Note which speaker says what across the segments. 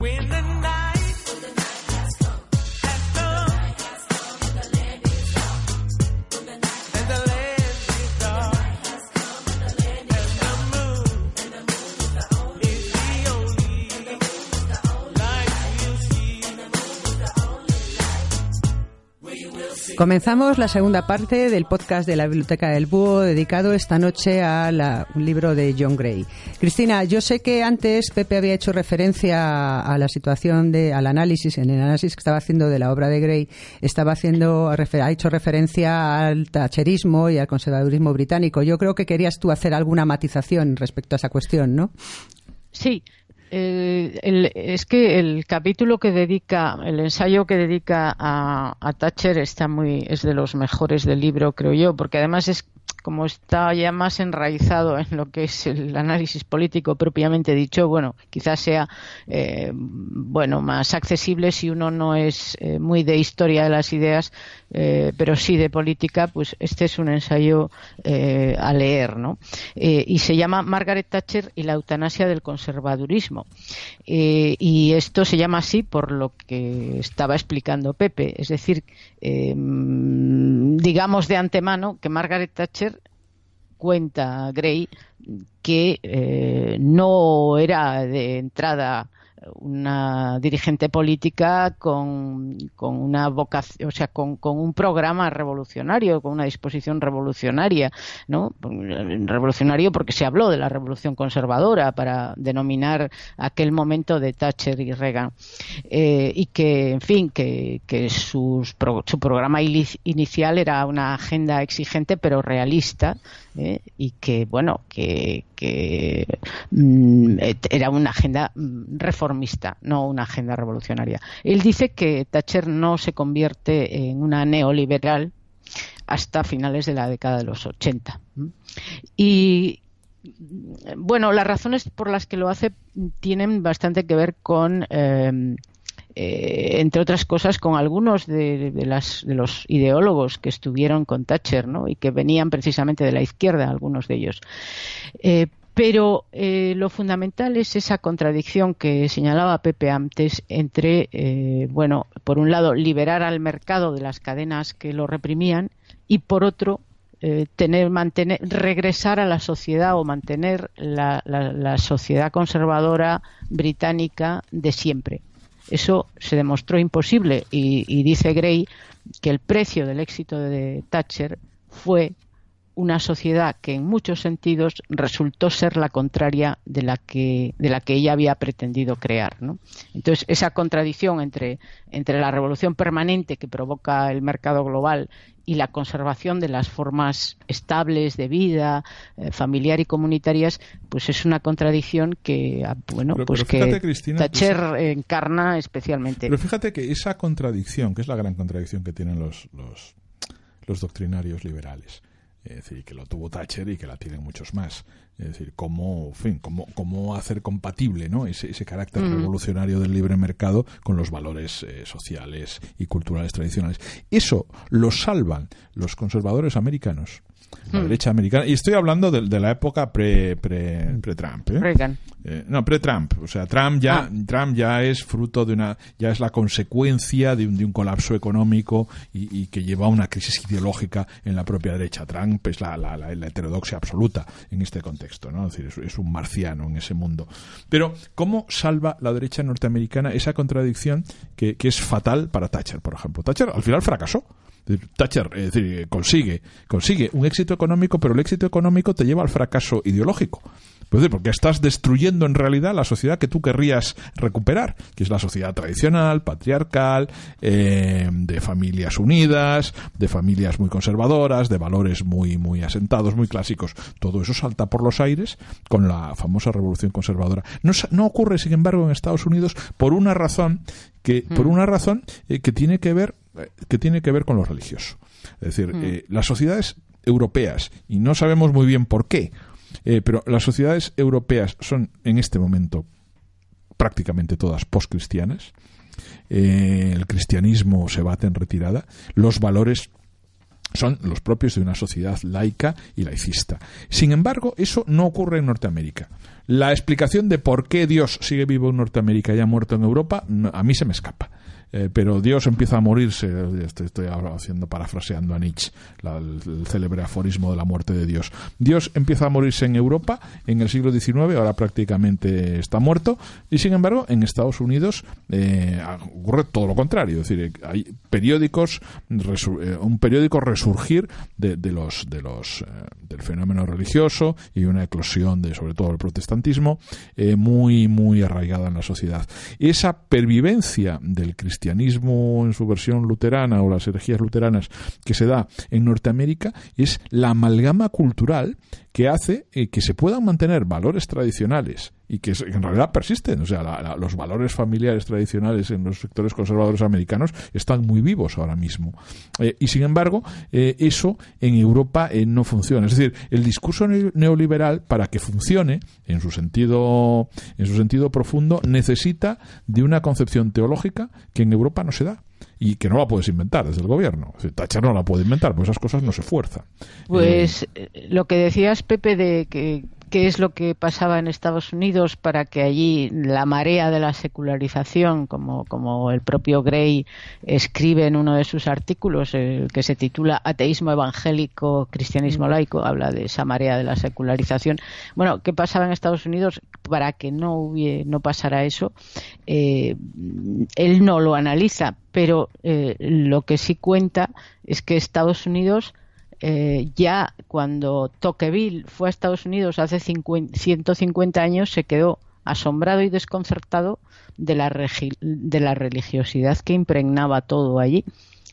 Speaker 1: When the night Comenzamos la segunda parte del podcast de la Biblioteca del Búho dedicado esta noche a un libro de John Gray. Cristina, yo sé que antes Pepe había hecho referencia a la situación de al análisis, en el análisis que estaba haciendo de la obra de Gray, estaba haciendo ha hecho referencia al tacherismo y al conservadurismo británico. Yo creo que querías tú hacer alguna matización respecto a esa cuestión, ¿no?
Speaker 2: Sí, eh, es que el capítulo que dedica, el ensayo que dedica a, a, Thatcher está muy, es de los mejores del libro, creo yo, porque además es como está ya más enraizado en lo que es el análisis político propiamente dicho, bueno, quizás sea eh, bueno más accesible si uno no es eh, muy de historia de las ideas, eh, pero sí de política, pues este es un ensayo a leer, ¿no? y se llama Margaret Thatcher y la eutanasia del conservadurismo. y esto se llama así por lo que estaba explicando Pepe, es decir, digamos de antemano que Margaret Thatcher cuenta Gray que eh, no era de entrada una dirigente política con, con una vocación, o sea, con, con, un programa revolucionario, con una disposición revolucionaria, ¿no? Revolucionario porque se habló de la revolución conservadora para denominar aquel momento de Thatcher y Reagan. Eh, y que, en fin, que, que sus, su programa inicial era una agenda exigente pero realista ¿eh? y que, bueno, que, que mm, era una agenda mm, reformista, no una agenda revolucionaria. Él dice que Thatcher no se convierte en una neoliberal hasta finales de la década de los 80. Y bueno, las razones por las que lo hace tienen bastante que ver con eh, eh, entre otras cosas, con algunos de, los ideólogos que estuvieron con Thatcher ¿no? y que venían precisamente de la izquierda, algunos de ellos. Eh, pero eh, lo fundamental es esa contradicción que señalaba Pepe antes entre, bueno, por un lado, liberar al mercado de las cadenas que lo reprimían y, por otro, tener, mantener, regresar a la sociedad o mantener la sociedad conservadora británica de siempre. Eso se demostró imposible. Y, dice Gray que el precio del éxito de Thatcher fue una sociedad que en muchos sentidos resultó ser la contraria de la que, de la que ella había pretendido crear. Entonces, esa contradicción entre, entre la revolución permanente que provoca el mercado global y la conservación de las formas estables de vida eh, familiar y comunitarias pues es una contradicción que ah, bueno pues que Thatcher encarna especialmente
Speaker 3: pero fíjate que esa contradicción que es la gran contradicción que tienen los, los, los doctrinarios liberales es decir, que lo tuvo Thatcher y que la tienen muchos más. Es decir, cómo, fin, cómo, cómo hacer compatible ¿no? ese, ese carácter mm. revolucionario del libre mercado con los valores eh, sociales y culturales tradicionales. Eso lo salvan los conservadores americanos la hmm. derecha americana. Y estoy hablando de, la época pre, pre, pre Trump. ¿eh? Eh, no, pre Trump. O sea, Trump ya, ah. Trump ya es fruto de una, ya es la consecuencia de un, de un colapso económico y, que lleva a una crisis ideológica en la propia derecha. Trump es la, la, la, heterodoxia absoluta en este contexto, ¿no? Es decir, es, un marciano en ese mundo. Pero, ¿cómo salva la derecha norteamericana esa contradicción que, que es fatal para Thatcher, por ejemplo? Thatcher al final fracasó. Thatcher es decir, consigue, consigue un éxito económico, pero el éxito económico te lleva al fracaso ideológico. Pues, porque estás destruyendo en realidad la sociedad que tú querrías recuperar, que es la sociedad tradicional, patriarcal, eh, de familias unidas, de familias muy conservadoras, de valores muy, muy asentados, muy clásicos. Todo eso salta por los aires con la famosa revolución conservadora. No, no ocurre, sin embargo, en Estados Unidos por una razón que, por mm. una razón eh, que tiene que ver que tiene que ver con lo religioso. Es decir, mm. eh, las sociedades europeas, y no sabemos muy bien por qué, eh, pero las sociedades europeas son en este momento prácticamente todas postcristianas. Eh, el cristianismo se bate en retirada. Los valores son los propios de una sociedad laica y laicista. Sin embargo, eso no ocurre en Norteamérica. La explicación de por qué Dios sigue vivo en Norteamérica y ha muerto en Europa, a mí se me escapa. Eh, pero Dios empieza a morirse, estoy, ahora haciendo parafraseando a Nietzsche, el, célebre aforismo de la muerte de Dios. Dios empieza a morirse en Europa en el siglo XIX, ahora prácticamente está muerto, y sin embargo en Estados Unidos eh, ocurre todo lo contrario, es decir, hay periódicos, eh, un periódico resurgir de, los, de los, del fenómeno religioso y una eclosión de sobre todo el protestantismo muy, muy arraigada en la sociedad. Esa pervivencia del cristianismo cristianismo en su versión luterana o las herejías luteranas que se da en Norteamérica es la amalgama cultural que hace eh, que se puedan mantener valores tradicionales y que en realidad persisten. O sea, los valores familiares tradicionales en los sectores conservadores americanos están muy vivos ahora mismo. Eh, y sin embargo, eh, eso en Europa no funciona. Es decir, el discurso neoliberal, para que funcione en su sentido, en su sentido profundo, necesita de una concepción teológica que en Europa no se da y que no la puedes inventar desde el gobierno. Thatcher no la puede inventar, pues esas cosas no se fuerzan.
Speaker 2: Pues eh, lo que decías, Pepe, de que qué es lo que pasaba en Estados Unidos para que allí la marea de la secularización, como, como el propio Gray escribe en uno de sus artículos, que se titula Ateísmo evangélico, cristianismo mm. laico, habla de esa marea de la secularización. Bueno, ¿qué pasaba en Estados Unidos para que no, hubiera, no pasara eso? Eh, él no lo analiza, pero eh, lo que sí cuenta es que Estados Unidos eh, ya cuando Tocqueville fue a Estados Unidos hace 150 años se quedó asombrado y desconcertado de la, de la religiosidad que impregnaba todo allí.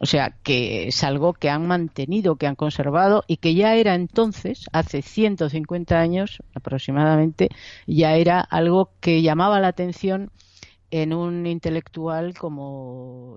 Speaker 2: O sea, que es algo que han mantenido, que han conservado y que ya era entonces, hace 150 años aproximadamente, ya era algo que llamaba la atención en un intelectual como